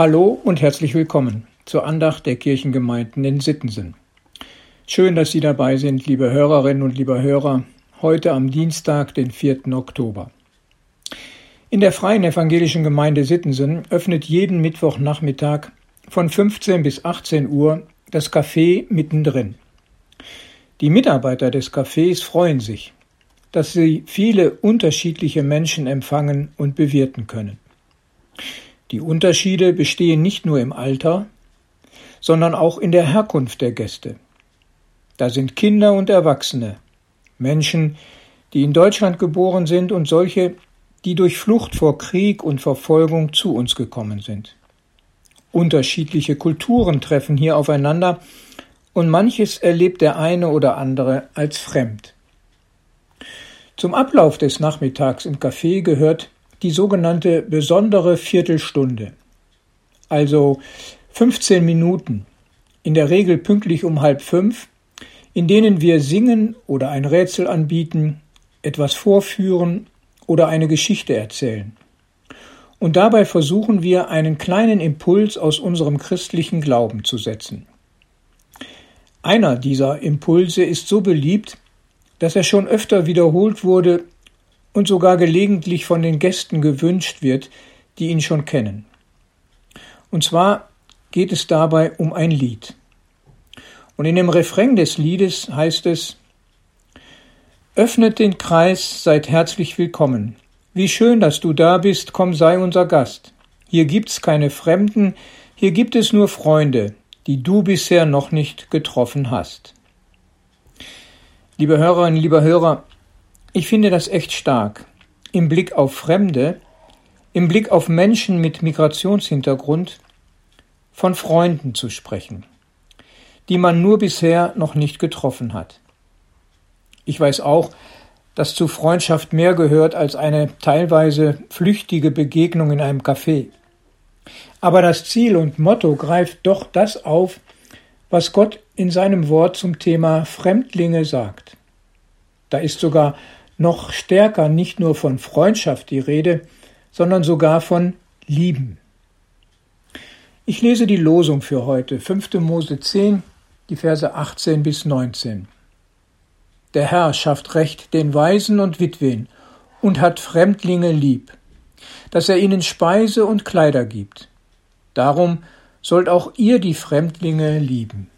Hallo und herzlich willkommen zur Andacht der Kirchengemeinden in Sittensen. Schön, dass Sie dabei sind, liebe Hörerinnen und liebe Hörer, heute am Dienstag, den 4. Oktober. In der Freien Evangelischen Gemeinde Sittensen öffnet jeden Mittwochnachmittag von 15 bis 18 Uhr das Café mittendrin. Die Mitarbeiter des Cafés freuen sich, dass sie viele unterschiedliche Menschen empfangen und bewirten können. Die Unterschiede bestehen nicht nur im Alter, sondern auch in der Herkunft der Gäste. Da sind Kinder und Erwachsene, Menschen, die in Deutschland geboren sind und solche, die durch Flucht vor Krieg und Verfolgung zu uns gekommen sind. Unterschiedliche Kulturen treffen hier aufeinander und manches erlebt der eine oder andere als fremd. Zum Ablauf des Nachmittags im Café gehört die sogenannte besondere Viertelstunde, also 15 Minuten, in der Regel pünktlich um halb fünf, in denen wir singen oder ein Rätsel anbieten, etwas vorführen oder eine Geschichte erzählen. Und dabei versuchen wir, einen kleinen Impuls aus unserem christlichen Glauben zu setzen. Einer dieser Impulse ist so beliebt, dass er schon öfter wiederholt wurde und sogar gelegentlich von den Gästen gewünscht wird, die ihn schon kennen. Und zwar geht es dabei um ein Lied. Und in dem Refrain des Liedes heißt es Öffnet den Kreis, seid herzlich willkommen. Wie schön, dass du da bist, komm sei unser Gast. Hier gibt's keine Fremden, hier gibt es nur Freunde, die du bisher noch nicht getroffen hast. Liebe Hörerinnen, lieber Hörer, ich finde das echt stark. Im Blick auf Fremde, im Blick auf Menschen mit Migrationshintergrund, von Freunden zu sprechen, die man nur bisher noch nicht getroffen hat. Ich weiß auch, dass zu Freundschaft mehr gehört als eine teilweise flüchtige Begegnung in einem Café. Aber das Ziel und Motto greift doch das auf, was Gott in seinem Wort zum Thema Fremdlinge sagt. Da ist sogar noch stärker nicht nur von Freundschaft die Rede, sondern sogar von Lieben. Ich lese die Losung für heute, 5. Mose 10, die Verse 18 bis 19. Der Herr schafft Recht den Waisen und Witwen und hat Fremdlinge lieb, dass er ihnen Speise und Kleider gibt. Darum sollt auch ihr die Fremdlinge lieben.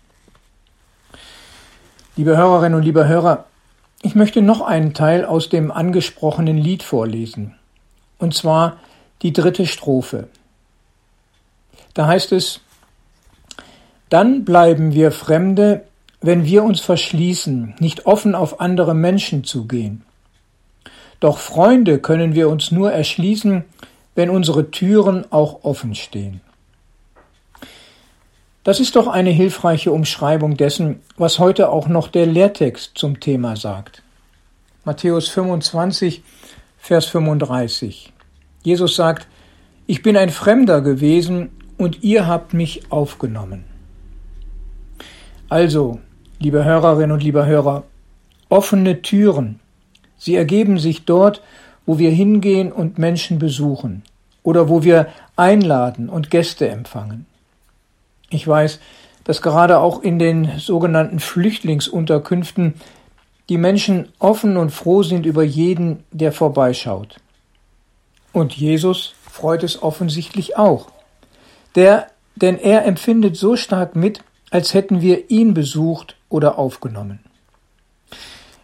Liebe Hörerinnen und liebe Hörer, ich möchte noch einen Teil aus dem angesprochenen Lied vorlesen, und zwar die dritte Strophe. Da heißt es, dann bleiben wir Fremde, wenn wir uns verschließen, nicht offen auf andere Menschen zugehen. Doch Freunde können wir uns nur erschließen, wenn unsere Türen auch offen stehen. Das ist doch eine hilfreiche Umschreibung dessen, was heute auch noch der Lehrtext zum Thema sagt. Matthäus 25, Vers 35. Jesus sagt, ich bin ein Fremder gewesen und ihr habt mich aufgenommen. Also, liebe Hörerinnen und liebe Hörer, offene Türen. Sie ergeben sich dort, wo wir hingehen und Menschen besuchen oder wo wir einladen und Gäste empfangen. Ich weiß, dass gerade auch in den sogenannten Flüchtlingsunterkünften die Menschen offen und froh sind über jeden, der vorbeischaut. Und Jesus freut es offensichtlich auch. Der, denn er empfindet so stark mit, als hätten wir ihn besucht oder aufgenommen.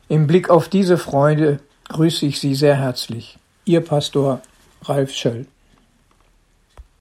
Im Blick auf diese Freude grüße ich Sie sehr herzlich. Ihr Pastor Ralf Schöll.